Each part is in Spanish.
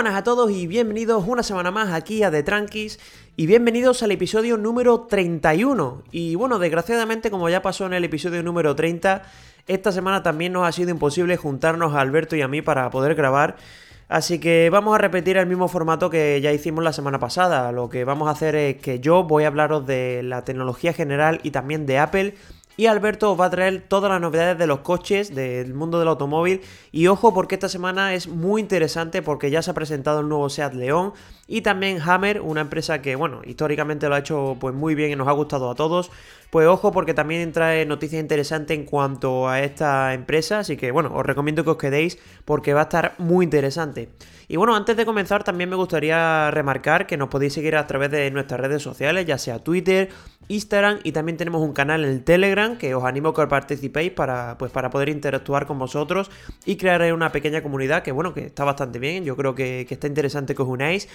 Buenas a todos y bienvenidos una semana más aquí a The Tranquis y bienvenidos al episodio número 31. Y bueno, desgraciadamente como ya pasó en el episodio número 30, esta semana también nos ha sido imposible juntarnos a Alberto y a mí para poder grabar. Así que vamos a repetir el mismo formato que ya hicimos la semana pasada. Lo que vamos a hacer es que yo voy a hablaros de la tecnología general y también de Apple y Alberto os va a traer todas las novedades de los coches, del mundo del automóvil. Y ojo porque esta semana es muy interesante porque ya se ha presentado el nuevo Seat León y también Hammer, una empresa que, bueno, históricamente lo ha hecho pues muy bien y nos ha gustado a todos. Pues ojo porque también trae noticias interesantes en cuanto a esta empresa, así que bueno, os recomiendo que os quedéis porque va a estar muy interesante. Y bueno, antes de comenzar también me gustaría remarcar que nos podéis seguir a través de nuestras redes sociales, ya sea Twitter, Instagram y también tenemos un canal en el Telegram que os animo a que participéis para, pues, para poder interactuar con vosotros y crear una pequeña comunidad que bueno, que está bastante bien, yo creo que, que está interesante que os unáis.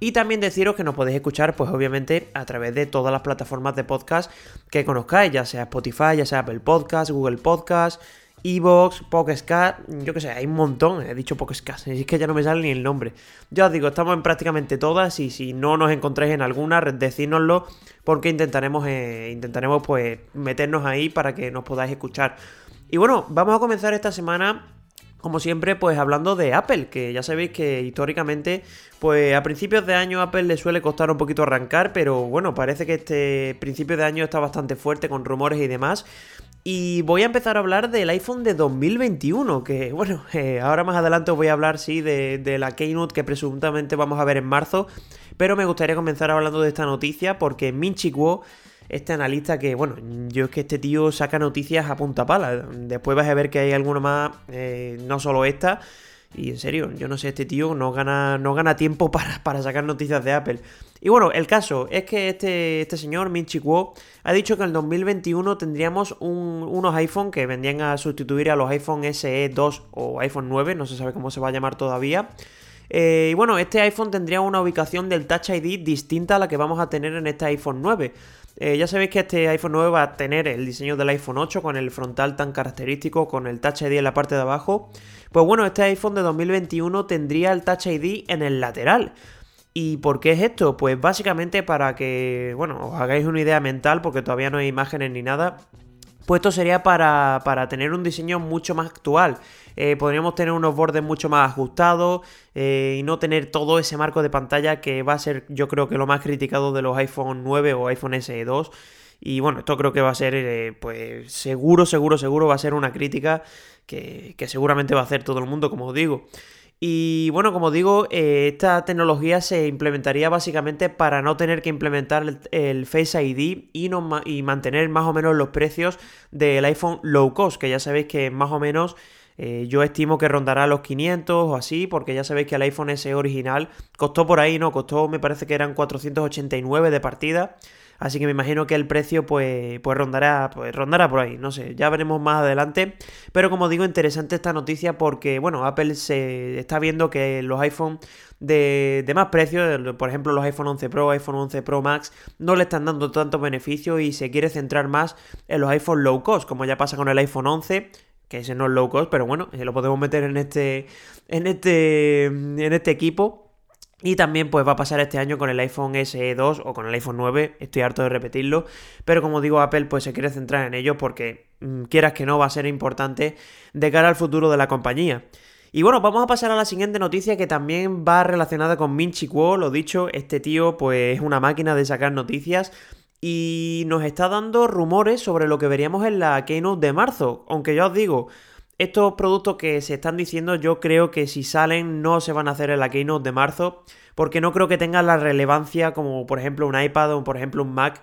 Y también deciros que nos podéis escuchar, pues obviamente, a través de todas las plataformas de podcast que conozcáis, ya sea Spotify, ya sea Apple Podcast, Google Podcast, Evox, Podcast, yo que sé, hay un montón, he dicho Podcast, es que ya no me sale ni el nombre. Ya os digo, estamos en prácticamente todas y si no nos encontráis en alguna, decídnoslo porque intentaremos, eh, intentaremos pues meternos ahí para que nos podáis escuchar. Y bueno, vamos a comenzar esta semana como siempre, pues hablando de Apple, que ya sabéis que históricamente, pues a principios de año Apple le suele costar un poquito arrancar, pero bueno, parece que este principio de año está bastante fuerte con rumores y demás. Y voy a empezar a hablar del iPhone de 2021, que bueno, eh, ahora más adelante os voy a hablar, sí, de, la Keynote que presuntamente vamos a ver en marzo, pero me gustaría comenzar hablando de esta noticia porque Minchi Kuo, este analista que, bueno, yo es que este tío saca noticias a punta pala, después vas a ver que hay alguno más, eh, no solo esta, y en serio, yo no sé, este tío no gana, no gana tiempo para, para sacar noticias de Apple. Y bueno, el caso es que este, este señor, Min Chi Kuo, ha dicho que en el 2021 tendríamos unos iPhone que vendrían a sustituir a los iPhone SE 2 o iPhone 9, no se sabe cómo se va a llamar todavía. Eh, y bueno, este iPhone tendría una ubicación del Touch ID distinta a la que vamos a tener en este iPhone 9. Eh, ya sabéis que este iPhone 9 va a tener el diseño del iPhone 8 con el frontal tan característico, con el Touch ID en la parte de abajo. Pues bueno, este iPhone de 2021 tendría el Touch ID en el lateral. ¿Y por qué es esto? Pues básicamente para que, bueno, os hagáis una idea mental, porque todavía no hay imágenes ni nada. Pues esto sería para, tener un diseño mucho más actual. Eh, podríamos tener unos bordes mucho más ajustados eh, y no tener todo ese marco de pantalla que va a ser yo creo que lo más criticado de los iPhone 9 o iPhone SE 2. Y bueno, esto creo que va a ser, eh, pues seguro, seguro, seguro va a ser una crítica que, que seguramente va a hacer todo el mundo, como os digo. Y bueno, como digo, eh, esta tecnología se implementaría básicamente para no tener que implementar el, Face ID y, no, mantener más o menos los precios del iPhone low cost, que ya sabéis que más o menos eh, yo estimo que rondará los 500 o así, porque ya sabéis que el iPhone SE original costó por ahí, ¿no? Costó, me parece que eran 489 de partida. Así que me imagino que el precio pues, pues, rondará, pues rondará por ahí, no sé, ya veremos más adelante. Pero como digo, interesante esta noticia porque, bueno, Apple se está viendo que los iPhone de, de más precio, por ejemplo los iPhone 11 Pro, iPhone 11 Pro Max, no le están dando tantos beneficios y se quiere centrar más en los iPhone low cost, como ya pasa con el iPhone 11 que ese no es low cost, pero bueno, lo podemos meter en este, en este, en este equipo y también pues va a pasar este año con el iPhone SE 2 o con el iPhone 9, estoy harto de repetirlo, pero como digo Apple pues se quiere centrar en ello porque mm, quieras que no va a ser importante de cara al futuro de la compañía. Y bueno, vamos a pasar a la siguiente noticia que también va relacionada con Min Chi Kuo, lo dicho, este tío pues es una máquina de sacar noticias y nos está dando rumores sobre lo que veríamos en la Keynote de marzo, aunque ya os digo, estos productos que se están diciendo, yo creo que si salen no se van a hacer en la Keynote de marzo, porque no creo que tengan la relevancia como por ejemplo un iPad o por ejemplo un Mac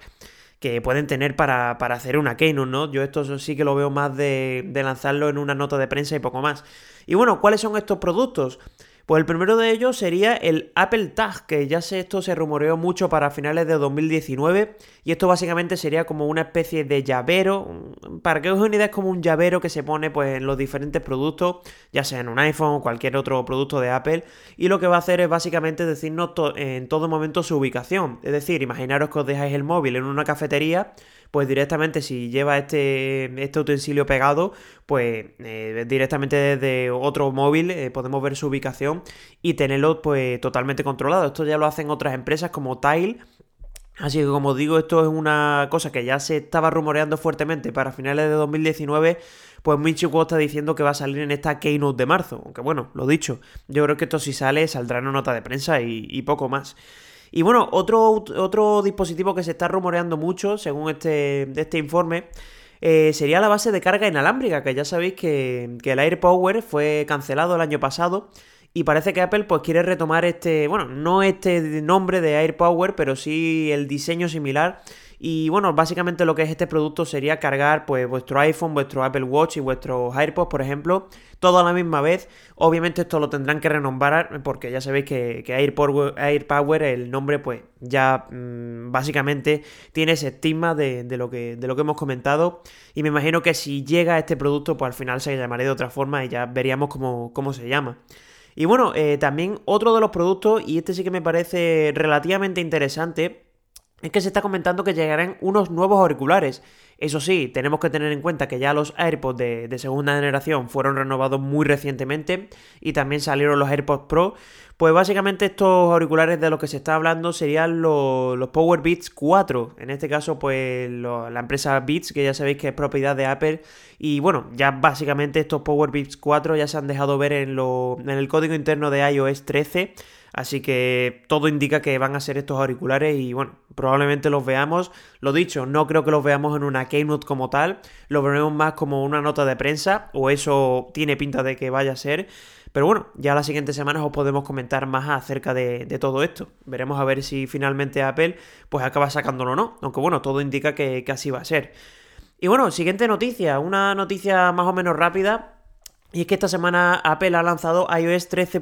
que pueden tener para, hacer una Keynote, ¿no? Yo esto sí que lo veo más de, de lanzarlo en una nota de prensa y poco más. Y bueno, ¿cuáles son estos productos? Pues el primero de ellos sería el Apple Tag, que ya sé, esto se rumoreó mucho para finales de 2019. Y esto básicamente sería como una especie de llavero. Para que os una idea, es como un llavero que se pone pues, en los diferentes productos, ya sea en un iPhone o cualquier otro producto de Apple. Y lo que va a hacer es básicamente decirnos en todo momento su ubicación. Es decir, imaginaros que os dejáis el móvil en una cafetería pues directamente si lleva este, este utensilio pegado, pues eh, directamente desde otro móvil eh, podemos ver su ubicación y tenerlo pues totalmente controlado. Esto ya lo hacen otras empresas como Tile. Así que como digo, esto es una cosa que ya se estaba rumoreando fuertemente para finales de 2019 pues Michiko está diciendo que va a salir en esta Keynote de marzo. Aunque bueno, lo dicho, yo creo que esto si sale saldrá en una nota de prensa y, poco más. Y bueno, otro, otro dispositivo que se está rumoreando mucho, según este, este informe, eh, sería la base de carga inalámbrica, que ya sabéis que, que el AirPower fue cancelado el año pasado. Y parece que Apple pues quiere retomar este, bueno, no este nombre de AirPower, pero sí el diseño similar y bueno, básicamente lo que es este producto sería cargar pues vuestro iPhone, vuestro Apple Watch y vuestros AirPods, por ejemplo, todo a la misma vez. Obviamente esto lo tendrán que renombrar porque ya sabéis que, que AirPower, el nombre pues ya mm, básicamente tiene ese estigma de, lo que, de lo que hemos comentado. Y me imagino que si llega este producto pues al final se llamará de otra forma y ya veríamos cómo, cómo se llama. Y bueno, eh, también otro de los productos, y este sí que me parece relativamente interesante, es que se está comentando que llegarán unos nuevos auriculares. Eso sí, tenemos que tener en cuenta que ya los AirPods de, segunda generación fueron renovados muy recientemente y también salieron los AirPods Pro. Pues básicamente estos auriculares de los que se está hablando serían los, los Power Beats 4. En este caso, pues la empresa Beats, que ya sabéis que es propiedad de Apple. Y bueno, ya básicamente estos Power Beats 4 ya se han dejado ver en, en el código interno de iOS 13 Así que todo indica que van a ser estos auriculares y bueno, probablemente los veamos. Lo dicho, no creo que los veamos en una keynote como tal, lo veremos más como una nota de prensa o eso tiene pinta de que vaya a ser. Pero bueno, ya las siguientes semanas os podemos comentar más acerca de, todo esto. Veremos a ver si finalmente Apple pues acaba sacándolo o no. Aunque bueno, todo indica que, que así va a ser. Y bueno, siguiente noticia, una noticia más o menos rápida y es que esta semana Apple ha lanzado iOS 13.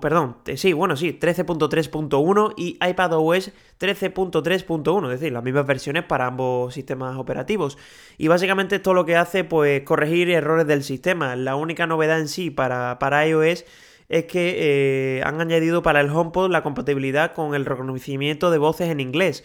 perdón, sí, bueno, sí, 13.3.1 y iPadOS 13.3.1, es decir, las mismas versiones para ambos sistemas operativos. Y básicamente esto lo que hace, pues, corregir errores del sistema. La única novedad en sí para, para iOS es que eh, han añadido para el HomePod la compatibilidad con el reconocimiento de voces en inglés.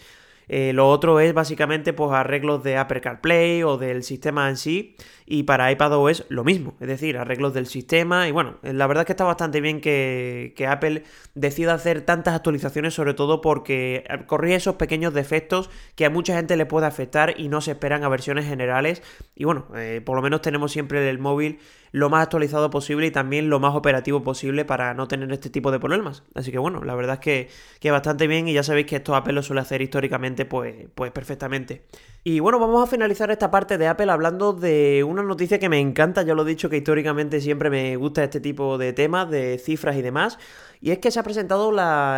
Eh, lo otro es básicamente pues arreglos de Apple CarPlay o del sistema en sí. Y para iPadOS lo mismo, es decir, arreglos del sistema. Y bueno, la verdad es que está bastante bien que, Apple decida hacer tantas actualizaciones, sobre todo porque corrige esos pequeños defectos que a mucha gente le puede afectar y no se esperan a versiones generales. Y bueno, eh, por lo menos tenemos siempre el móvil lo más actualizado posible y también lo más operativo posible para no tener este tipo de problemas. Así que bueno, la verdad es que, que bastante bien y ya sabéis que esto Apple lo suele hacer históricamente pues, pues perfectamente. Y bueno, vamos a finalizar esta parte de Apple hablando de una noticia que me encanta, ya lo he dicho que históricamente siempre me gusta este tipo de temas, de cifras y demás, y es que se ha presentado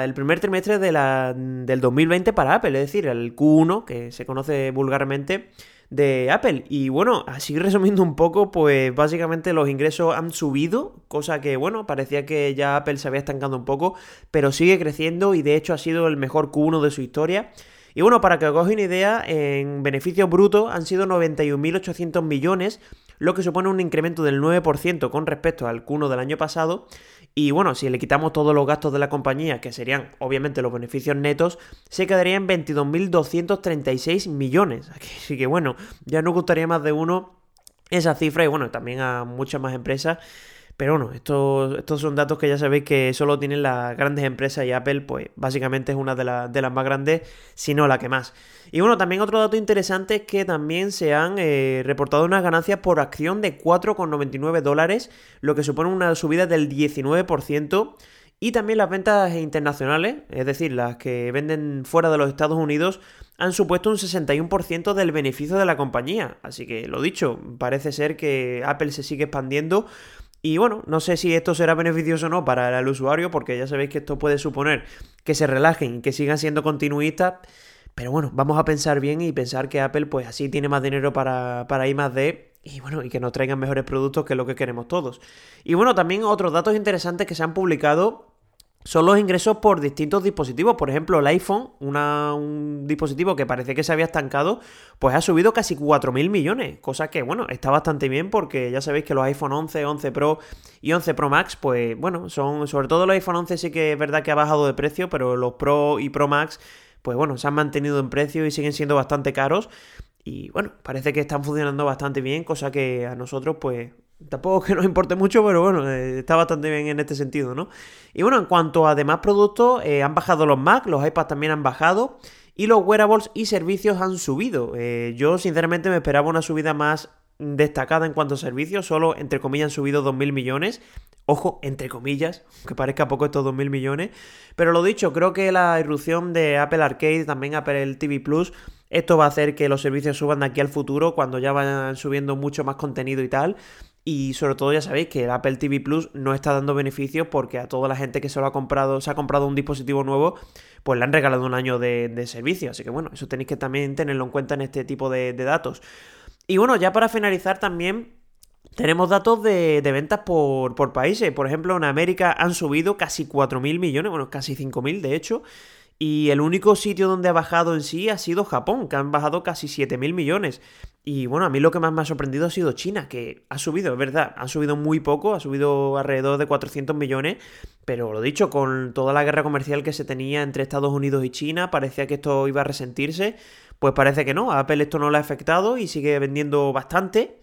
el primer trimestre de la, del 2020 para Apple, es decir, el Q1, que se conoce vulgarmente, de Apple. Y bueno, así resumiendo un poco, pues básicamente los ingresos han subido, cosa que bueno, parecía que ya Apple se había estancado un poco, pero sigue creciendo y de hecho ha sido el mejor Q1 de su historia. Y bueno, para que os hagáis una idea, en beneficio bruto han sido 91.800 millones, lo que supone un incremento del 9% con respecto al Q1 del año pasado. Y bueno, si le quitamos todos los gastos de la compañía, que serían obviamente los beneficios netos, se quedaría en 22.236 millones. Así que bueno, ya no gustaría más de uno esa cifra y bueno, también a muchas más empresas. Pero bueno, estos, estos son datos que ya sabéis que solo tienen las grandes empresas y Apple, pues básicamente es una de, las más grandes, si no la que más. Y bueno, también otro dato interesante es que también se han eh, reportado unas ganancias por acción de 4,99 dólares, lo que supone una subida del 19%. Y también las ventas internacionales, es decir, las que venden fuera de los Estados Unidos, han supuesto un 61% del beneficio de la compañía. Así que lo dicho, parece ser que Apple se sigue expandiendo y bueno, no sé si esto será beneficioso o no para el usuario, porque ya sabéis que esto puede suponer que se relajen y que sigan siendo continuistas. Pero bueno, vamos a pensar bien y pensar que Apple pues así tiene más dinero para, para I más D y bueno, y que nos traigan mejores productos que lo que queremos todos. Y bueno, también otros datos interesantes que se han publicado son los ingresos por distintos dispositivos. Por ejemplo, el iPhone, un dispositivo que parece que se había estancado, pues ha subido casi 4.000 millones, cosa que, bueno, está bastante bien porque ya sabéis que los iPhone 11, 11 Pro y 11 Pro Max, pues bueno, son, sobre todo los iPhone 11 sí que es verdad que ha bajado de precio, pero los Pro y Pro Max, pues bueno, se han mantenido en precio y siguen siendo bastante caros. Y bueno, parece que están funcionando bastante bien, cosa que a nosotros pues tampoco que nos importe mucho, pero bueno, eh, está bastante bien en este sentido, ¿no? Y bueno, en cuanto a demás productos, eh, han bajado los Mac, los iPads también han bajado y los wearables y servicios han subido. Eh, yo sinceramente me esperaba una subida más destacada en cuanto a servicios, solo entre comillas han subido 2.000 millones. Ojo, entre comillas, que parezca poco estos 2.000 millones. Pero lo dicho, creo que la irrupción de Apple Arcade, también Apple TV Plus, esto va a hacer que los servicios suban de aquí al futuro cuando ya vayan subiendo mucho más contenido y tal. Y sobre todo ya sabéis que el Apple TV Plus no está dando beneficios porque a toda la gente que se lo ha comprado, se ha comprado un dispositivo nuevo, pues le han regalado un año de, servicio. Así que bueno, eso tenéis que también tenerlo en cuenta en este tipo de, datos. Y bueno, ya para finalizar también tenemos datos de, ventas por, por, países. Por ejemplo, en América han subido casi 4.000 millones, bueno, casi 5.000 de hecho. Y el único sitio donde ha bajado en sí ha sido Japón, que han bajado casi 7.000 millones. Y bueno, a mí lo que más me ha sorprendido ha sido China, que ha subido, es verdad, ha subido muy poco, ha subido alrededor de 400 millones, pero lo dicho, con toda la guerra comercial que se tenía entre Estados Unidos y China, parecía que esto iba a resentirse, pues parece que no, a Apple esto no le ha afectado y sigue vendiendo bastante.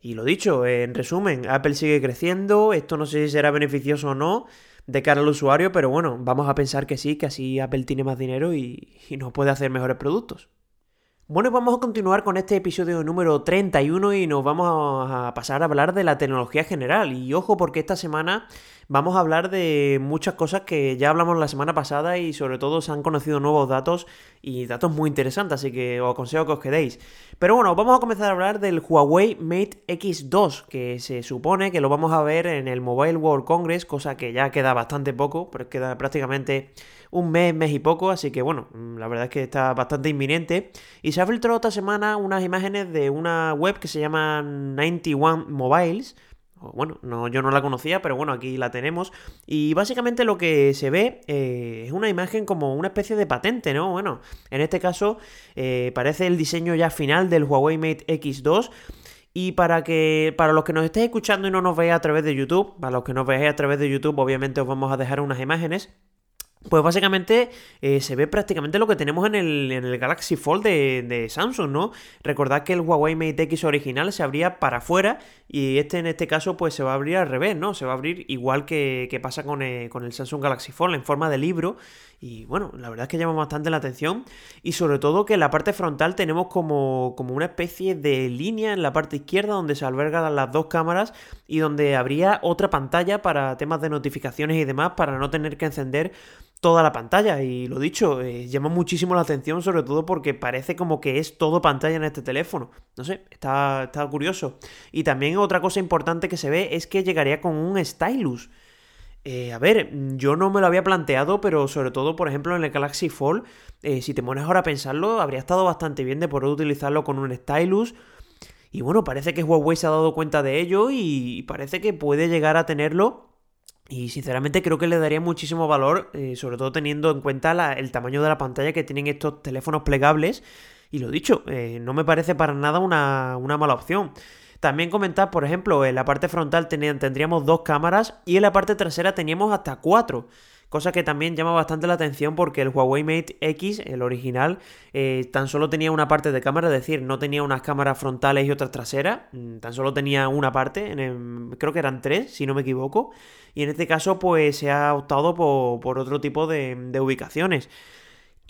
Y lo dicho, en resumen, Apple sigue creciendo, esto no sé si será beneficioso o no, de cara al usuario, pero bueno, vamos a pensar que sí, que así Apple tiene más dinero y, nos puede hacer mejores productos. Bueno, vamos a continuar con este episodio número 31 y nos vamos a pasar a hablar de la tecnología general. Y ojo porque esta semana vamos a hablar de muchas cosas que ya hablamos la semana pasada y sobre todo se han conocido nuevos datos y datos muy interesantes, así que os aconsejo que os quedéis. Pero bueno, vamos a comenzar a hablar del Huawei Mate X2, que se supone que lo vamos a ver en el Mobile World Congress, cosa que ya queda bastante poco, pero queda prácticamente un mes, mes y poco, así que bueno, la verdad es que está bastante inminente. Y se ha filtrado esta semana unas imágenes de una web que se llama 91 Mobiles, bueno, no, yo no la conocía, pero bueno, aquí la tenemos. Y básicamente lo que se ve eh, es una imagen como una especie de patente, ¿no? Bueno, en este caso eh, parece el diseño ya final del Huawei Mate X2. Y para que para los que nos estéis escuchando y no nos veáis a través de YouTube, para los que nos veáis a través de YouTube, obviamente os vamos a dejar unas imágenes. Pues básicamente eh, se ve prácticamente lo que tenemos en el, en el Galaxy Fold de, Samsung, ¿no? Recordad que el Huawei Mate X original se abría para afuera y este en este caso pues se va a abrir al revés, ¿no? Se va a abrir igual que, pasa con el, con el, Samsung Galaxy Fold en forma de libro y bueno, la verdad es que llama bastante la atención y sobre todo que en la parte frontal tenemos como, como una especie de línea en la parte izquierda donde se albergan las dos cámaras y donde habría otra pantalla para temas de notificaciones y demás para no tener que encender toda la pantalla. Y lo dicho, eh, llama muchísimo la atención, sobre todo porque parece como que es todo pantalla en este teléfono. No sé, está, está curioso. Y también otra cosa importante que se ve es que llegaría con un stylus. Eh, a ver, yo no me lo había planteado, pero sobre todo, por ejemplo, en el Galaxy Fold, eh, si te pones ahora a pensarlo, habría estado bastante bien de poder utilizarlo con un stylus. Y bueno, parece que Huawei se ha dado cuenta de ello y parece que puede llegar a tenerlo y sinceramente creo que le daría muchísimo valor, eh, sobre todo teniendo en cuenta el tamaño de la pantalla que tienen estos teléfonos plegables. Y lo dicho, eh, no me parece para nada una, mala opción. También comentar, por ejemplo, en la parte frontal tendríamos dos cámaras y en la parte trasera teníamos hasta cuatro cosa que también llama bastante la atención porque el Huawei Mate X, el original, eh, tan solo tenía una parte de cámara, es decir, no tenía unas cámaras frontales y otras traseras, mm, tan solo tenía una parte, creo que eran tres, si no me equivoco, y en este caso pues se ha optado por, otro tipo de, ubicaciones.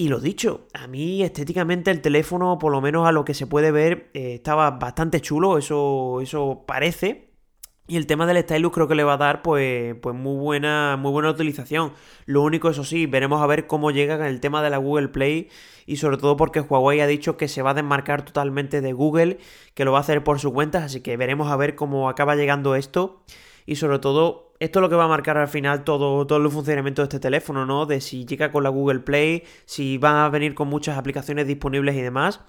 Y lo dicho, a mí estéticamente el teléfono, por lo menos a lo que se puede ver, eh, estaba bastante chulo, eso, eso parece. Y el tema del stylus creo que le va a dar pues, pues muy, buena, muy buena utilización. Lo único, eso sí, veremos a ver cómo llega con el tema de la Google Play y sobre todo porque Huawei ha dicho que se va a desmarcar totalmente de Google, que lo va a hacer por su cuenta, así que veremos a ver cómo acaba llegando esto y sobre todo esto es lo que va a marcar al final todo, todo el funcionamiento de este teléfono, ¿no? De si llega con la Google Play, si va a venir con muchas aplicaciones disponibles y demás.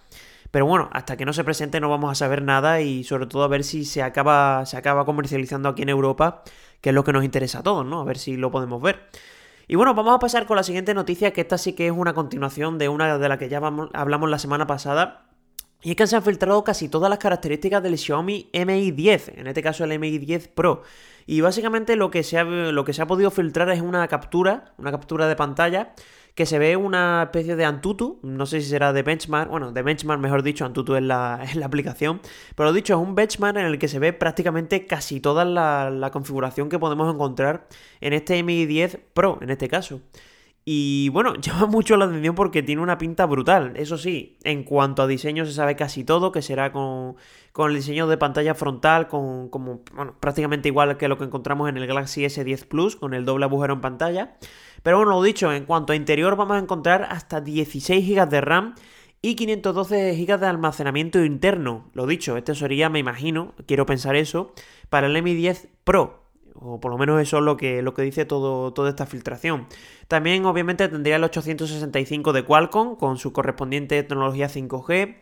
Pero bueno, hasta que no se presente no vamos a saber nada y sobre todo a ver si se acaba, se acaba comercializando aquí en Europa, que es lo que nos interesa a todos, ¿no? A ver si lo podemos ver. Y bueno, vamos a pasar con la siguiente noticia, que esta sí que es una continuación de una de la que ya hablamos la semana pasada. Y es que se han filtrado casi todas las características del Xiaomi Mi 10, en este caso el Mi 10 Pro. Y básicamente lo que, se ha, lo que se ha podido filtrar es una captura, una captura de pantalla que se ve una especie de Antutu, no sé si será de benchmark, bueno, de benchmark mejor dicho, Antutu es la, la aplicación, pero lo dicho, es un benchmark en el que se ve prácticamente casi toda la, la configuración que podemos encontrar en este Mi 10 Pro, en este caso. Y bueno, llama mucho la atención porque tiene una pinta brutal. Eso sí, en cuanto a diseño se sabe casi todo, que será con, con el diseño de pantalla frontal, con como, prácticamente igual que lo que encontramos en el Galaxy S10 Plus, con el doble agujero en pantalla. Pero bueno, lo dicho, en cuanto a interior vamos a encontrar hasta 16 GB de RAM y 512 GB de almacenamiento interno. Lo dicho, este sería, me imagino, quiero pensar eso, para el Mi 10 Pro. O por lo menos eso es lo que, lo que dice todo, toda esta filtración. También obviamente tendría el 865 de Qualcomm con su correspondiente tecnología 5G.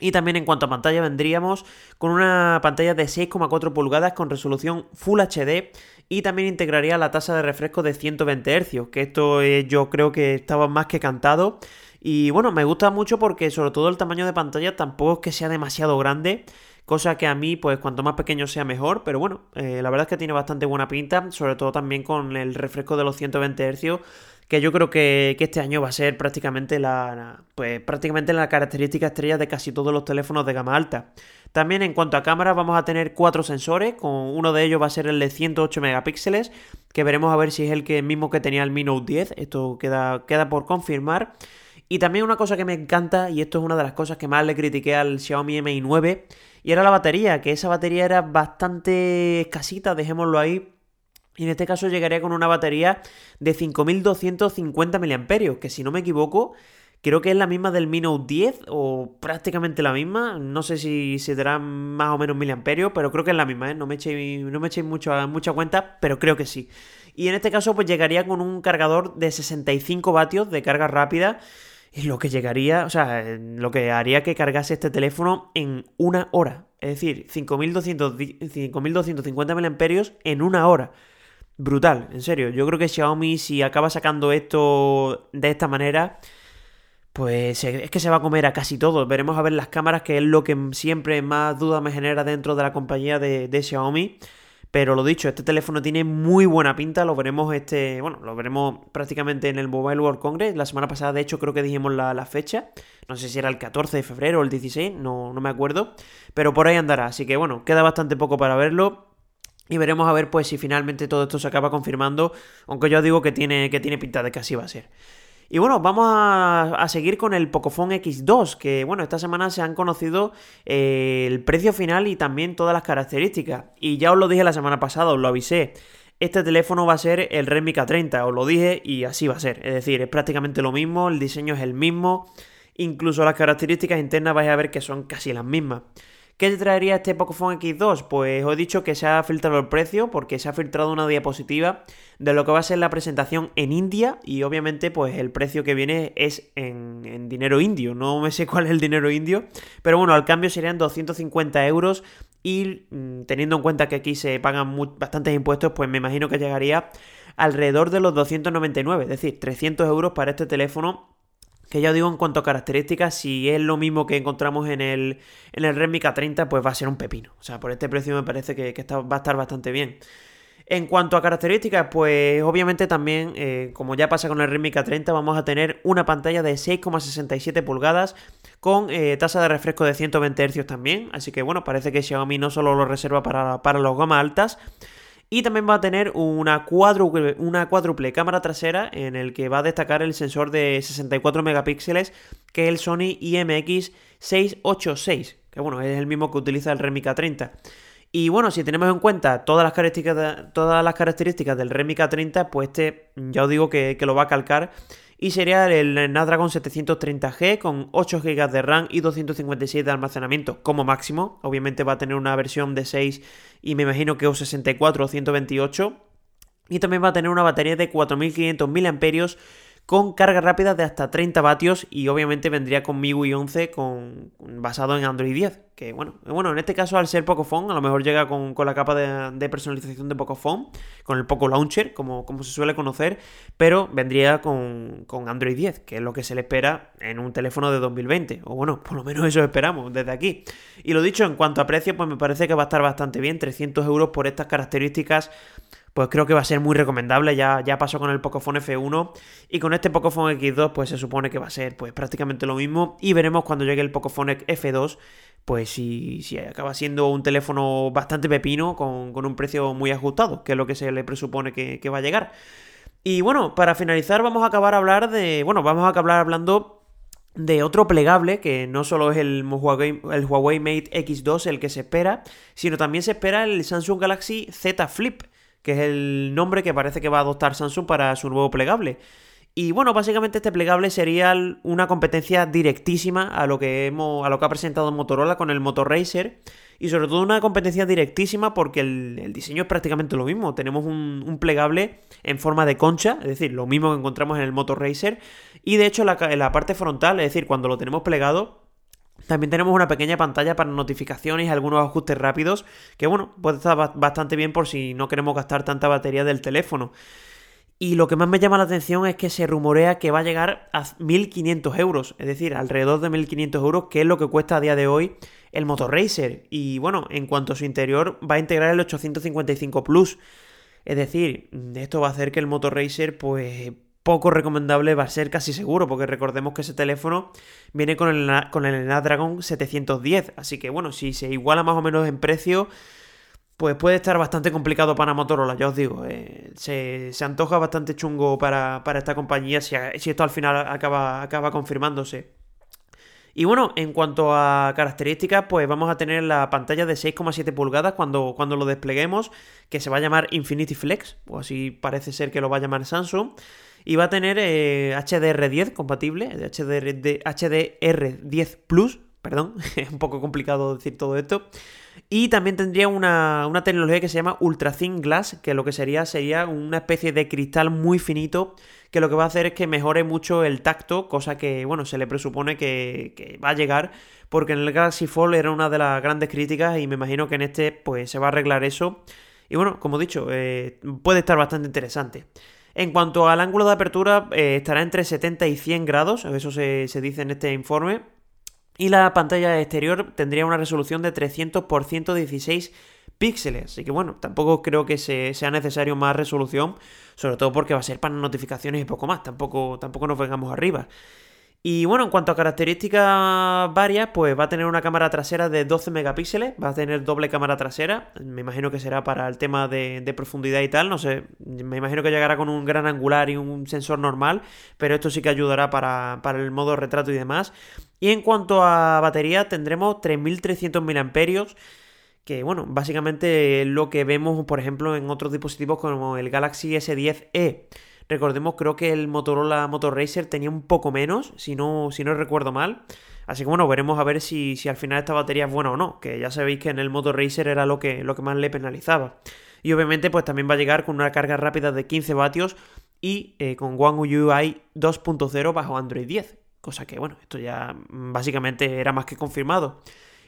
Y también en cuanto a pantalla vendríamos con una pantalla de 6,4 pulgadas con resolución Full HD y también integraría la tasa de refresco de 120 Hz, que esto yo creo que estaba más que cantado. Y bueno, me gusta mucho porque sobre todo el tamaño de pantalla tampoco es que sea demasiado grande cosa que a mí, pues cuanto más pequeño sea mejor, pero bueno, eh, la verdad es que tiene bastante buena pinta, sobre todo también con el refresco de los 120 Hz, que yo creo que, este año va a ser prácticamente la, pues prácticamente la característica estrella de casi todos los teléfonos de gama alta. También en cuanto a cámaras vamos a tener cuatro sensores, con uno de ellos va a ser el de 108 megapíxeles, que veremos a ver si es el que mismo que tenía el Mi Note 10, esto queda, queda por confirmar. Y también una cosa que me encanta, y esto es una de las cosas que más le critiqué al Xiaomi Mi 9, y era la batería, que esa batería era bastante escasita, dejémoslo ahí. Y en este caso llegaría con una batería de 5250 mAh, que si no me equivoco, creo que es la misma del Mi Note 10 o prácticamente la misma. No sé si se más o menos miliamperios, pero creo que es la misma, ¿eh? No me echéis, no me echéis mucho, mucha cuenta, pero creo que sí. Y en este caso, pues llegaría con un cargador de 65 vatios de carga rápida es lo que llegaría, o sea, lo que haría que cargase este teléfono en una hora. Es decir, 5250 mAh en una hora. Brutal, en serio. Yo creo que Xiaomi, si acaba sacando esto de esta manera, pues es que se va a comer a casi todo. Veremos a ver las cámaras, que es lo que siempre más duda me genera dentro de la compañía de, de Xiaomi. Pero lo dicho, este teléfono tiene muy buena pinta, lo veremos este, bueno, lo veremos prácticamente en el Mobile World Congress. La semana pasada, de hecho, creo que dijimos la, fecha. No sé si era el 14 de febrero o el 16, no, no me acuerdo. Pero por ahí andará. Así que bueno, queda bastante poco para verlo. Y veremos a ver pues si finalmente todo esto se acaba confirmando. Aunque yo digo que tiene, que tiene pinta de que así va a ser. Y bueno, vamos a, seguir con el Pocophone X2, que bueno, esta semana se han conocido eh, el precio final y también todas las características. Y ya os lo dije la semana pasada, os lo avisé. Este teléfono va a ser el Redmi K30, os lo dije y así va a ser. Es decir, es prácticamente lo mismo, el diseño es el mismo, incluso las características internas vais a ver que son casi las mismas. ¿Qué te traería este Pocophone X2? Pues os he dicho que se ha filtrado el precio porque se ha filtrado una diapositiva de lo que va a ser la presentación en India y obviamente pues el precio que viene es en, dinero indio, no me sé cuál es el dinero indio, pero bueno, al cambio serían 250 euros y mm, teniendo en cuenta que aquí se pagan bastantes impuestos, pues me imagino que llegaría alrededor de los 299, es decir, 300 euros para este teléfono que ya digo en cuanto a características, si es lo mismo que encontramos en el, en el Redmi K30, pues va a ser un pepino. O sea, por este precio me parece que, va a estar bastante bien. En cuanto a características, pues obviamente también, eh, como ya pasa con el Redmi K30, vamos a tener una pantalla de 6,67 pulgadas con eh, tasa de refresco de 120 Hz también. Así que bueno, parece que Xiaomi no solo lo reserva para, para los gamas altas, y también va a tener una cuádruple, una cámara trasera en el que va a destacar el sensor de 64 megapíxeles que es el Sony IMX 686, que bueno, es el mismo que utiliza el Redmi K30. Y bueno, si tenemos en cuenta todas las características, todas las características del Redmi K30, pues este ya os digo que, que lo va a calcar y sería el Snapdragon 730G con 8 GB de RAM y 256 de almacenamiento como máximo. Obviamente va a tener una versión de 6 y me imagino que o 64 o 128. Y también va a tener una batería de 4500 mAh con carga rápida de hasta 30 vatios y obviamente vendría con MIUI 11 con, basado en Android 10. Que bueno, bueno, en este caso al ser Pocophone, a lo mejor llega con, la capa de, personalización de Pocophone, con el Poco Launcher, como, como se suele conocer, pero vendría con, con, Android 10, que es lo que se le espera en un teléfono de 2020. O bueno, por lo menos eso esperamos desde aquí. Y lo dicho, en cuanto a precio, pues me parece que va a estar bastante bien, 300 euros por estas características pues creo que va a ser muy recomendable. Ya, ya pasó con el Pocophone F1 y con este Pocophone X2 pues se supone que va a ser pues prácticamente lo mismo y veremos cuando llegue el Pocophone F2 pues si, si acaba siendo un teléfono bastante pepino con, un precio muy ajustado, que es lo que se le presupone que, que va a llegar. Y bueno, para finalizar vamos a acabar a hablar de, bueno, vamos a acabar hablando de otro plegable que no solo es el Huawei, el Huawei Mate X2 el que se espera, sino también se espera el Samsung Galaxy Z Flip, que es el nombre que parece que va a adoptar Samsung para su nuevo plegable. Y bueno, básicamente este plegable sería una competencia directísima a lo que hemos, a lo que ha presentado Motorola con el Moto Racer y sobre todo una competencia directísima porque el, diseño es prácticamente lo mismo. Tenemos un, plegable en forma de concha, es decir, lo mismo que encontramos en el Moto Racer y de hecho la parte frontal, es decir, cuando lo tenemos plegado también tenemos una pequeña pantalla para notificaciones y algunos ajustes rápidos que bueno, puede estar bastante bien por si no queremos gastar tanta batería del teléfono. Y lo que más me llama la atención es que se rumorea que va a llegar a 1.500 euros, es decir, alrededor de 1.500 euros, que es lo que cuesta a día de hoy el Motor Racer. Y bueno, en cuanto a su interior, va a integrar el 855 Plus. Es decir, esto va a hacer que el Motor Racer, pues poco recomendable va a ser casi seguro, porque recordemos que ese teléfono viene con el, con el Snapdragon 710. Así que bueno, si se iguala más o menos en precio pues puede estar bastante complicado para Motorola, ya os digo. Eh, se, antoja bastante chungo para, esta compañía si, esto al final acaba, acaba confirmándose. Y bueno, en cuanto a características, pues vamos a tener la pantalla de 6,7 pulgadas cuando, cuando lo despleguemos, que se va a llamar Infinity Flex, o así parece ser que lo va a llamar Samsung. Y va a tener HDR10 eh, compatible, HDR, HDR10 Plus, perdón, es un poco complicado decir todo esto. Y también tendría una, tecnología que se llama Ultra Thin Glass, que lo que sería sería una especie de cristal muy finito que lo que va a hacer es que mejore mucho el tacto, cosa que, bueno, se le presupone que, va a llegar, porque en el Galaxy Fold era una de las grandes críticas y me imagino que en este pues se va a arreglar eso. Y bueno, como he dicho, eh, puede estar bastante interesante. En cuanto al ángulo de apertura, eh, estará entre 70 y 100 grados, eso se, dice en este informe. Y la pantalla exterior tendría una resolución de 300 x 116 píxeles. Así que bueno, tampoco creo que sea necesario más resolución, sobre todo porque va a ser para notificaciones y poco más. Tampoco, tampoco nos vengamos arriba. Y bueno, en cuanto a características varias, pues va a tener una cámara trasera de 12 megapíxeles, va a tener doble cámara trasera, me imagino que será para el tema de, profundidad y tal, no sé, me imagino que llegará con un gran angular y un sensor normal, pero esto sí que ayudará para, para el modo retrato y demás. Y en cuanto a batería, tendremos 3300 mAh que bueno, básicamente lo que vemos, por ejemplo, en otros dispositivos como el Galaxy S10e. Recordemos, creo que el Motorola Motor Racer tenía un poco menos, si no, si no recuerdo mal. Así que bueno, veremos a ver si, si al final esta batería es buena o no, que ya sabéis que en el Motor Racer era lo que, lo que más le penalizaba. Y obviamente pues también va a llegar con una carga rápida de 15 vatios y eh, con One UI 2.0 bajo Android 10. Cosa que bueno, esto ya básicamente era más que confirmado.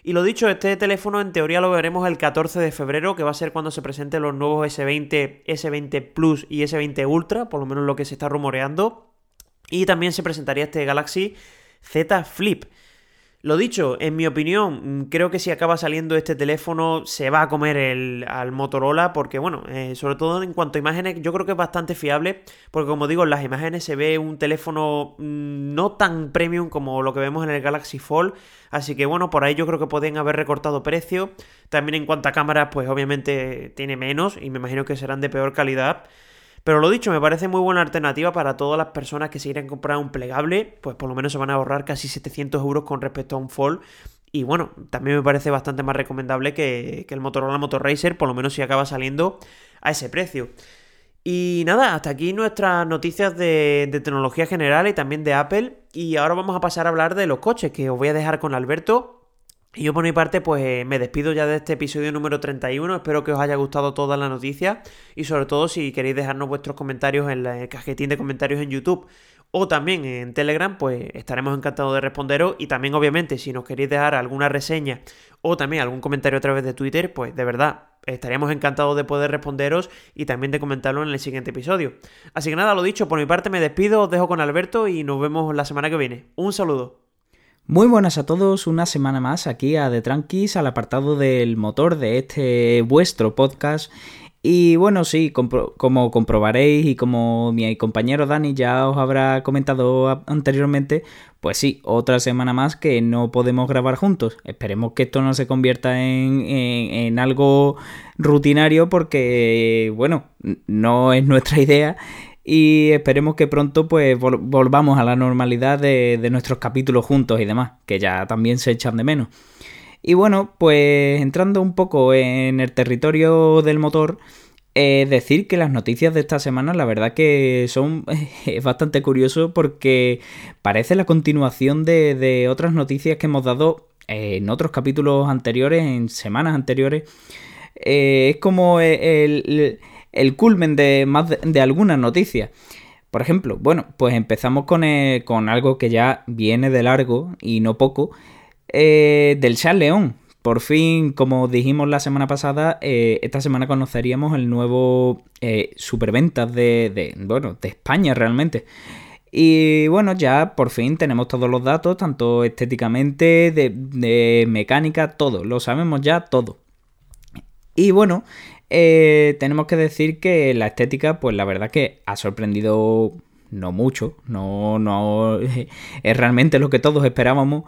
Y lo dicho, este teléfono en teoría lo veremos el 14 de febrero, que va a ser cuando se presenten los nuevos S20, S20 Plus y S20 Ultra, por lo menos lo que se está rumoreando. Y también se presentaría este Galaxy Z Flip. Lo dicho, en mi opinión, creo que si acaba saliendo este teléfono se va a comer el, al Motorola porque, bueno, eh, sobre todo en cuanto a imágenes, yo creo que es bastante fiable porque, como digo, en las imágenes se ve un teléfono mm, no tan premium como lo que vemos en el Galaxy Fold, así que, bueno, por ahí yo creo que pueden haber recortado precio. También en cuanto a cámaras, pues obviamente tiene menos y me imagino que serán de peor calidad. Pero lo dicho, me parece muy buena alternativa para todas las personas que se quieren comprar un plegable, pues por lo menos se van a ahorrar casi 700 euros con respecto a un Fold. Y bueno, también me parece bastante más recomendable que, el Motorola Motor Racer, por lo menos si acaba saliendo a ese precio. Y nada, hasta aquí nuestras noticias de, de, tecnología general y también de Apple. Y ahora vamos a pasar a hablar de los coches, que os voy a dejar con Alberto. Y yo por mi parte pues eh, me despido ya de este episodio número 31, espero que os haya gustado toda la noticia y sobre todo si queréis dejarnos vuestros comentarios en el cajetín de comentarios en YouTube o también en Telegram, pues estaremos encantados de responderos y también obviamente si nos queréis dejar alguna reseña o también algún comentario a través de Twitter, pues de verdad estaríamos encantados de poder responderos y también de comentarlo en el siguiente episodio. Así que nada, lo dicho, por mi parte me despido, os dejo con Alberto y nos vemos la semana que viene. Un saludo. Muy buenas a todos, una semana más aquí a The Tranquis, al apartado del motor de este vuestro podcast. Y bueno, sí, como comprobaréis y como mi compañero Dani ya os habrá comentado anteriormente, pues sí, otra semana más que no podemos grabar juntos. Esperemos que esto no se convierta en, algo rutinario porque, bueno, no es nuestra idea y esperemos que pronto pues volvamos a la normalidad de, de, nuestros capítulos juntos y demás, que ya también se echan de menos. Y bueno, pues entrando un poco en el territorio del motor, decir que las noticias de esta semana la verdad que son bastante curioso porque parece la continuación de, otras noticias que hemos dado en otros capítulos anteriores, en semanas anteriores. Eh, es como el, culmen de más de, algunas noticias. Por ejemplo, bueno, pues empezamos con, eh, con algo que ya viene de largo y no poco, eh, del Chat León. Por fin, como dijimos la semana pasada, eh, esta semana conoceríamos el nuevo superventas de, bueno, de España realmente. Y bueno, ya por fin tenemos todos los datos, tanto estéticamente, de, mecánica, todo. Lo sabemos ya todo. Y bueno, tenemos que decir que la estética, pues la verdad que ha sorprendido no mucho, no, no es realmente lo que todos esperábamos.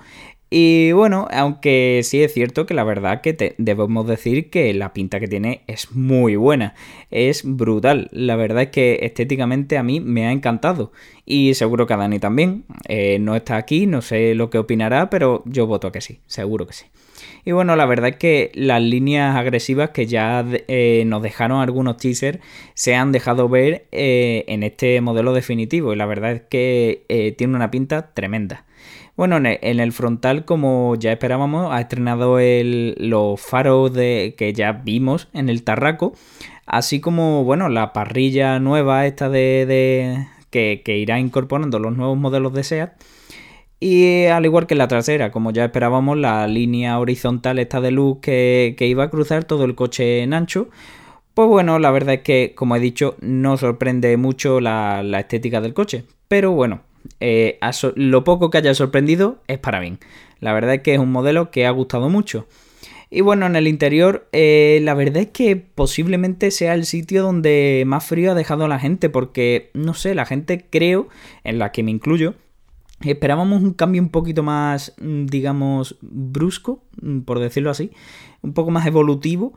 Y bueno, aunque sí es cierto que la verdad que debemos decir que la pinta que tiene es muy buena, es brutal. La verdad es que estéticamente a mí me ha encantado y seguro que a Dani también. Eh, no está aquí, no sé lo que opinará, pero yo voto que sí, seguro que sí. Y bueno, la verdad es que las líneas agresivas que ya eh, nos dejaron algunos teasers se han dejado ver eh, en este modelo definitivo y la verdad es que tiene una pinta tremenda. Bueno, en el frontal, como ya esperábamos, ha estrenado los faros de, que ya vimos en el Tarraco, así como, bueno, la parrilla nueva esta de, que, irá incorporando los nuevos modelos de SEAT. Y al igual que la trasera, como ya esperábamos, la línea horizontal esta de luz que, iba a cruzar todo el coche en ancho. Pues bueno, la verdad es que, como he dicho, no sorprende mucho la estética del coche. Pero bueno, eh, lo poco que haya sorprendido es para bien. La verdad es que es un modelo que ha gustado mucho. Y bueno, en el interior, eh, la verdad es que posiblemente sea el sitio donde más frío ha dejado a la gente, porque, no sé, la gente creo, en la que me incluyo, esperábamos un cambio un poquito más, mm, digamos, brusco, mm, por decirlo así, un poco más evolutivo.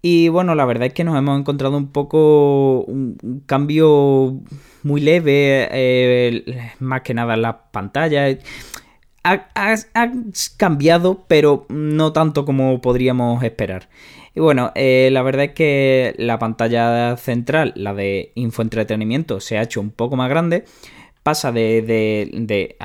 Y bueno, la verdad es que nos hemos encontrado un poco un, cambio muy leve, eh, más que nada en la pantalla. Ha, cambiado, pero no tanto como podríamos esperar. Y bueno, eh, la verdad es que la pantalla central, la de infoentretenimiento, se ha hecho un poco más grande. Pasa de, de,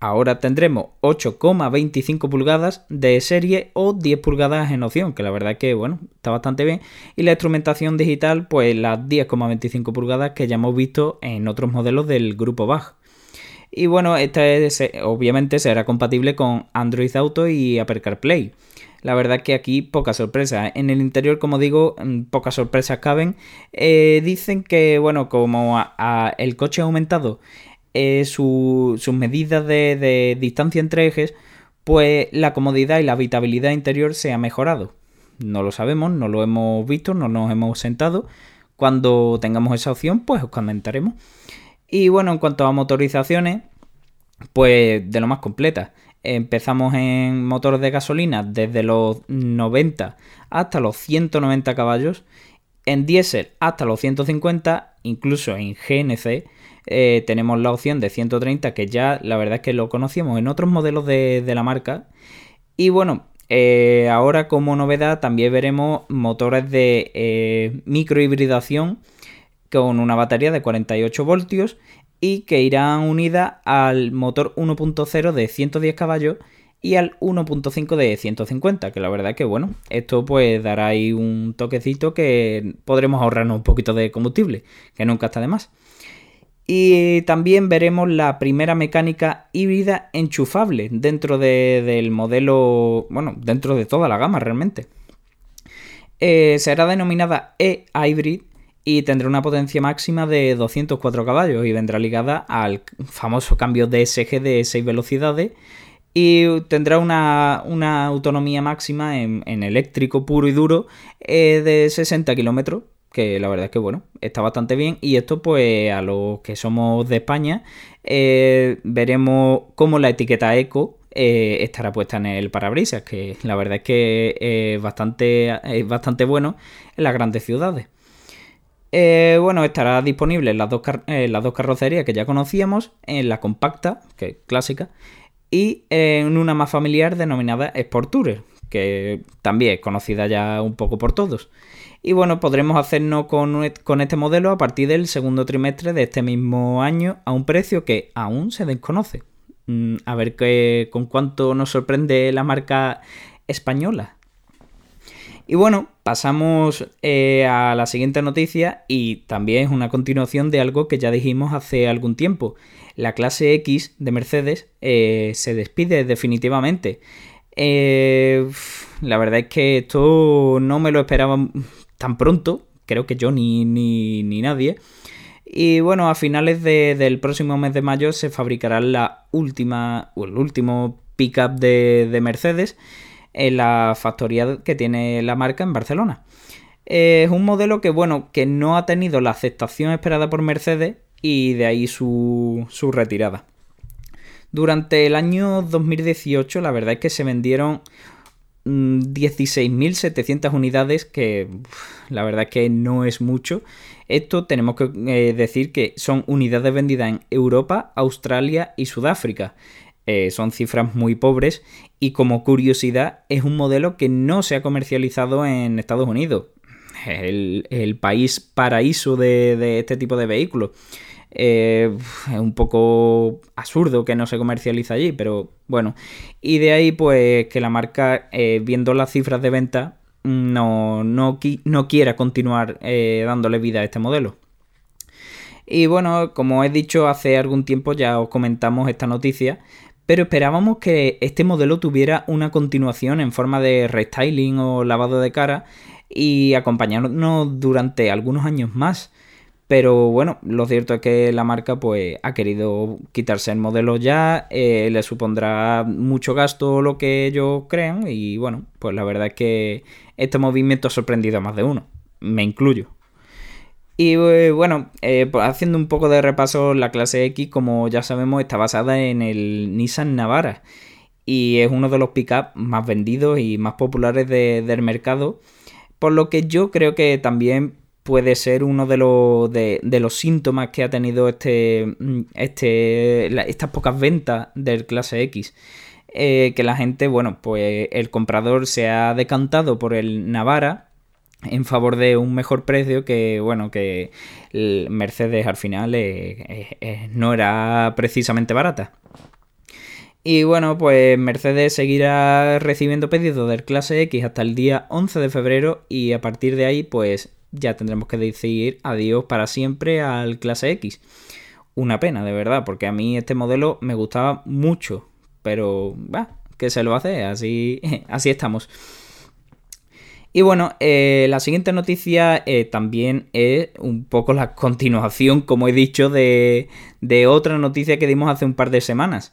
Ahora tendremos 8,25 pulgadas de serie o 10 pulgadas en opción, que la verdad que bueno, está bastante bien. Y la instrumentación digital, pues las 10,25 pulgadas que ya hemos visto en otros modelos del grupo BAG. Y bueno, esta es, obviamente será compatible con Android Auto y Apple CarPlay. La verdad que aquí pocas sorpresas. En el interior, como digo, mm, pocas sorpresas caben. Eh, dicen que, bueno, como el coche ha aumentado eh, sus medidas de, distancia entre ejes, pues la comodidad y la habitabilidad interior se ha mejorado. No lo sabemos, no lo hemos visto, no nos hemos sentado. Cuando tengamos esa opción, pues os comentaremos. Y bueno, en cuanto a motorizaciones, pues de lo más completa. Empezamos en motores de gasolina desde los 90 hasta los 190 caballos, en diésel hasta los 150, incluso en GNC eh, tenemos la opción de 130 que ya la verdad es que lo conocíamos en otros modelos de, la marca. Y bueno, eh, ahora como novedad también veremos motores de eh, microhibridación con una batería de 48 voltios y que irán unidas al motor 1.0 de 110 caballos y al 1.5 de 150, que la verdad es que bueno, esto pues dará ahí un toquecito que podremos ahorrarnos un poquito de combustible, que nunca está de más. Y también veremos la primera mecánica híbrida enchufable dentro del modelo, bueno, dentro de toda la gama realmente. Eh, será denominada e-hybrid y tendrá una potencia máxima de 204 caballos y vendrá ligada al famoso cambio DSG de 6 velocidades y tendrá una, autonomía máxima en, eléctrico puro y duro eh, de 60 kilómetros que la verdad es que bueno, está bastante bien y esto pues a los que somos de España eh, veremos cómo la etiqueta eco eh, estará puesta en el parabrisas, que la verdad es que es bastante, es bastante bueno en las grandes ciudades. Eh, bueno, estará disponible en las, dos las dos carrocerías que ya conocíamos, en la compacta, que es clásica, y en una más familiar denominada Sport Tourer, que también es conocida ya un poco por todos. Y bueno, podremos hacernos con, con, este modelo a partir del segundo trimestre de este mismo año a un precio que aún se desconoce. Mm, a ver qué, con cuánto nos sorprende la marca española. Y bueno, pasamos eh, a la siguiente noticia y también es una continuación de algo que ya dijimos hace algún tiempo. La clase X de Mercedes eh, se despide definitivamente. Eh, la verdad es que esto no me lo esperaba tan pronto, creo que yo ni, ni, nadie. Y bueno, a finales del próximo mes de mayo se fabricará la última, o el último pickup de, de Mercedes en la factoría que tiene la marca en Barcelona. Es un modelo que, bueno, que no ha tenido la aceptación esperada por Mercedes y de ahí su, su retirada. Durante el año 2018 la verdad es que se vendieron 16.700 mm, unidades, que la verdad es que no es mucho. Esto tenemos que eh, decir que son unidades vendidas en Europa, Australia y Sudáfrica. Eh, son cifras muy pobres y como curiosidad es un modelo que no se ha comercializado en Estados Unidos, el, el país paraíso de, de este tipo de vehículos. Eh, es un poco absurdo que no se comercializa allí, pero bueno. Y de ahí, pues, que la marca, eh, viendo las cifras de venta, no, no, no quiera continuar eh, dándole vida a este modelo. Y bueno, como he dicho hace algún tiempo, ya os comentamos esta noticia. Pero esperábamos que este modelo tuviera una continuación en forma de restyling o lavado de cara y acompañarnos durante algunos años más. Pero bueno, lo cierto es que la marca pues ha querido quitarse el modelo ya, eh, le supondrá mucho gasto lo que ellos crean y bueno, pues la verdad es que este movimiento ha sorprendido a más de uno, me incluyo. Y eh, bueno, eh, pues, haciendo un poco de repaso, la clase X, como ya sabemos, está basada en el Nissan Navara y es uno de los pickups más vendidos y más populares del mercado, por lo que yo creo que también puede ser uno de los, síntomas que ha tenido este, este, estas pocas ventas del clase X. Eh, que la gente, bueno, pues el comprador se ha decantado por el Navara en favor de un mejor precio que, bueno, que Mercedes al final no era precisamente barata. Y bueno, pues Mercedes seguirá recibiendo pedidos del clase X hasta el día 11 de febrero y a partir de ahí pues ya tendremos que decir adiós para siempre al clase X. Una pena, de verdad, porque a mí este modelo me gustaba mucho, pero va, ¿qué se lo hace? Así, así estamos. Y bueno, eh, la siguiente noticia eh, también es un poco la continuación, como he dicho, de, de otra noticia que dimos hace un par de semanas.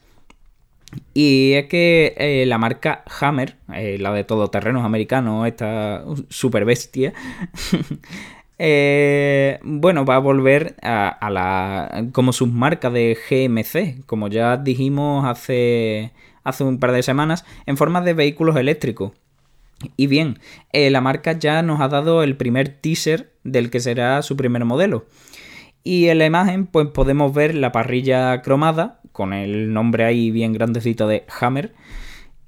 Y es que eh, la marca Hammer, eh, la de todoterrenos americanos, esta super bestia, eh, bueno, va a volver a, la como submarca de GMC, como ya dijimos hace, hace un par de semanas, en forma de vehículos eléctricos. Y bien, la marca ya nos ha dado el primer teaser del que será su primer modelo. Y en la imagen, pues podemos ver la parrilla cromada con el nombre ahí bien grandecito de Hammer.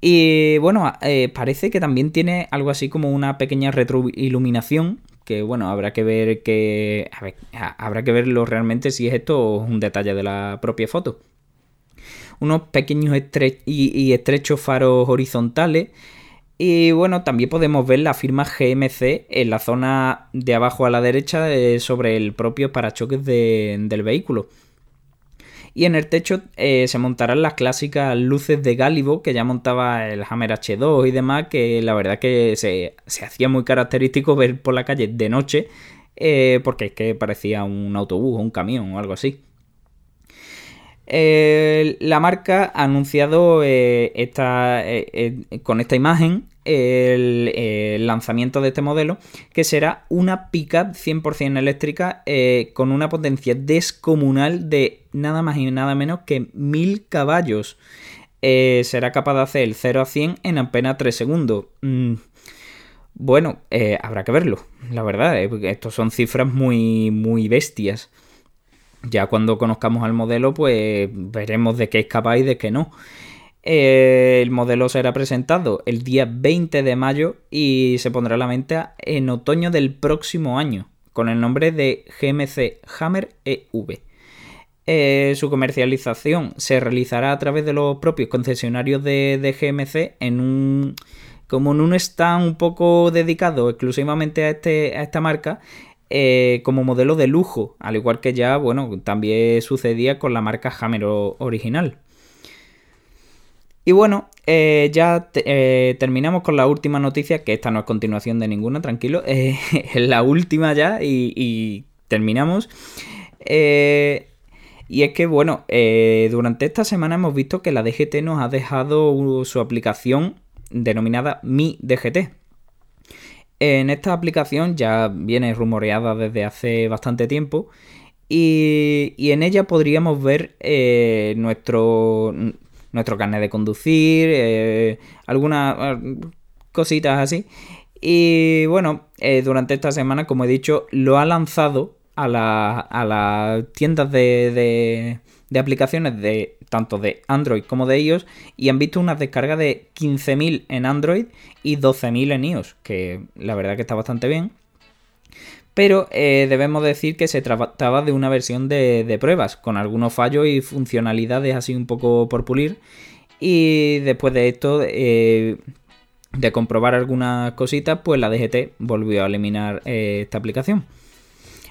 Y bueno, eh, parece que también tiene algo así como una pequeña retroiluminación. Que bueno, habrá que ver que. habrá que verlo realmente si es esto o es un detalle de la propia foto. Unos pequeños y, estrechos faros horizontales. Y bueno, también podemos ver la firma GMC en la zona de abajo a la derecha eh, sobre el propio parachoques del vehículo. Y en el techo eh, se montarán las clásicas luces de Gálibo que ya montaba el Hammer H2 y demás, que la verdad que se, hacía muy característico ver por la calle de noche, eh, porque es que parecía un autobús o un camión o algo así. Eh, la marca ha anunciado esta, con esta imagen el, lanzamiento de este modelo, que será una pickup 100% eléctrica eh, con una potencia descomunal de nada más y nada menos que 1000 caballos. Eh, será capaz de hacer el 0 a 100 en apenas 3 segundos. Mm, bueno, eh, habrá que verlo, la verdad. estos son cifras muy, muy bestias. Ya cuando conozcamos al modelo, pues veremos de qué es capaz y de qué no. Eh, el modelo será presentado el día 20 de mayo y se pondrá a la venta en otoño del próximo año, con el nombre de GMC Hammer EV. Eh, su comercialización se realizará a través de los propios concesionarios de, GMC en un como en un stand un poco dedicado exclusivamente a, este, a esta marca eh, como modelo de lujo, al igual que ya, bueno, también sucedía con la marca Hammer original. Y bueno, eh, ya eh, terminamos con la última noticia, que esta no es continuación de ninguna, tranquilo, es la última ya y, terminamos. y es que, bueno, durante esta semana hemos visto que la DGT nos ha dejado su aplicación denominada Mi DGT. En esta aplicación ya viene rumoreada desde hace bastante tiempo y, en ella podríamos ver eh, nuestro, nuestro carnet de conducir, eh, algunas eh, cositas así. Y bueno, durante esta semana, como he dicho, lo ha lanzado a, las tiendas de, de aplicaciones de tanto de Android como de iOS y han visto una descarga de 15.000 en Android y 12.000 en iOS, que la verdad que está bastante bien. Pero eh, debemos decir que se trataba de una versión de, pruebas, con algunos fallos y funcionalidades así un poco por pulir. Y después de esto, eh, de comprobar algunas cositas, pues la DGT volvió a eliminar eh, esta aplicación.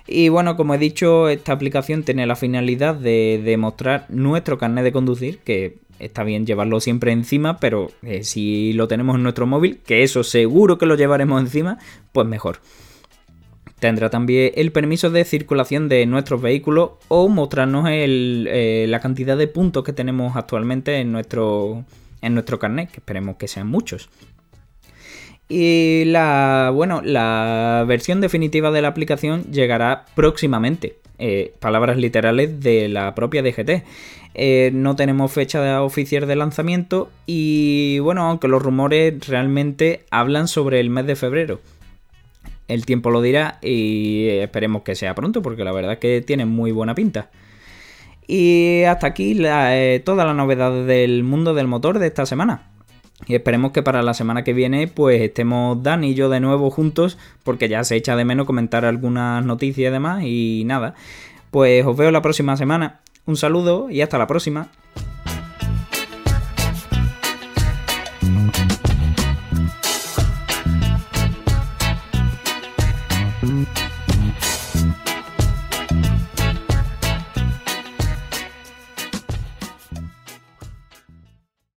Y bueno, como he dicho, esta aplicación tiene la finalidad de, demostrar nuestro carnet de conducir, que está bien llevarlo siempre encima, pero eh, si lo tenemos en nuestro móvil, que eso seguro que lo llevaremos encima, pues mejor. Tendrá también el permiso de circulación de nuestros vehículos o mostrarnos eh, la cantidad de puntos que tenemos actualmente en nuestro, en nuestro carnet, que esperemos que sean muchos. Y la, bueno, la versión definitiva de la aplicación llegará próximamente. Eh, palabras literales de la propia DGT. Eh, no tenemos fecha oficial de lanzamiento y bueno, aunque los rumores realmente hablan sobre el mes de febrero. El tiempo lo dirá y esperemos que sea pronto porque la verdad es que tiene muy buena pinta. Y hasta aquí eh, toda la novedad del mundo del motor de esta semana. Y esperemos que para la semana que viene pues estemos Dan y yo de nuevo juntos porque ya se echa de menos comentar algunas noticias y demás y nada. Pues os veo la próxima semana. Un saludo y hasta la próxima.